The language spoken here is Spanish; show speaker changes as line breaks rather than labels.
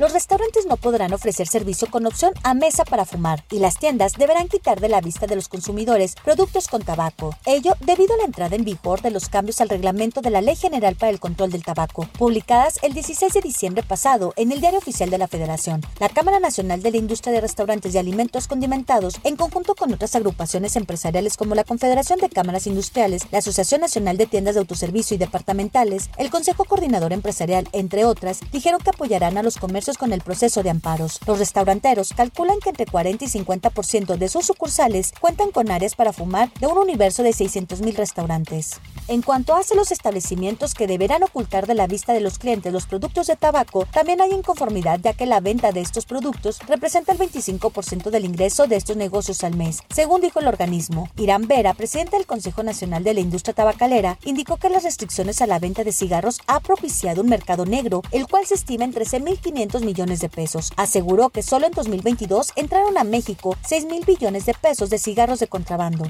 Los restaurantes no podrán ofrecer servicio con opción a mesa para fumar y las tiendas deberán quitar de la vista de los consumidores productos con tabaco. Ello debido a la entrada en vigor de los cambios al reglamento de la Ley General para el Control del Tabaco, publicadas el 16 de diciembre pasado en el Diario Oficial de la Federación. La Cámara Nacional de la Industria de Restaurantes y Alimentos Condimentados, en conjunto con otras agrupaciones empresariales como la Confederación de Cámaras Industriales, la Asociación Nacional de Tiendas de Autoservicio y Departamentales, el Consejo Coordinador Empresarial, entre otras, dijeron que apoyarán a los comercios con el proceso de amparos. Los restauranteros calculan que entre 40 y 50% de sus sucursales cuentan con áreas para fumar de un universo de 600.000 restaurantes. En cuanto hace los establecimientos que deberán ocultar de la vista de los clientes los productos de tabaco, también hay inconformidad ya que la venta de estos productos representa el 25% del ingreso de estos negocios al mes, según dijo el organismo. Irán Vera, presidente del Consejo Nacional de la Industria Tabacalera, indicó que las restricciones a la venta de cigarros ha propiciado un mercado negro, el cual se estima en 13.500 millones de pesos. Aseguró que solo en 2022 entraron a México 6 mil billones de pesos de cigarros de contrabando.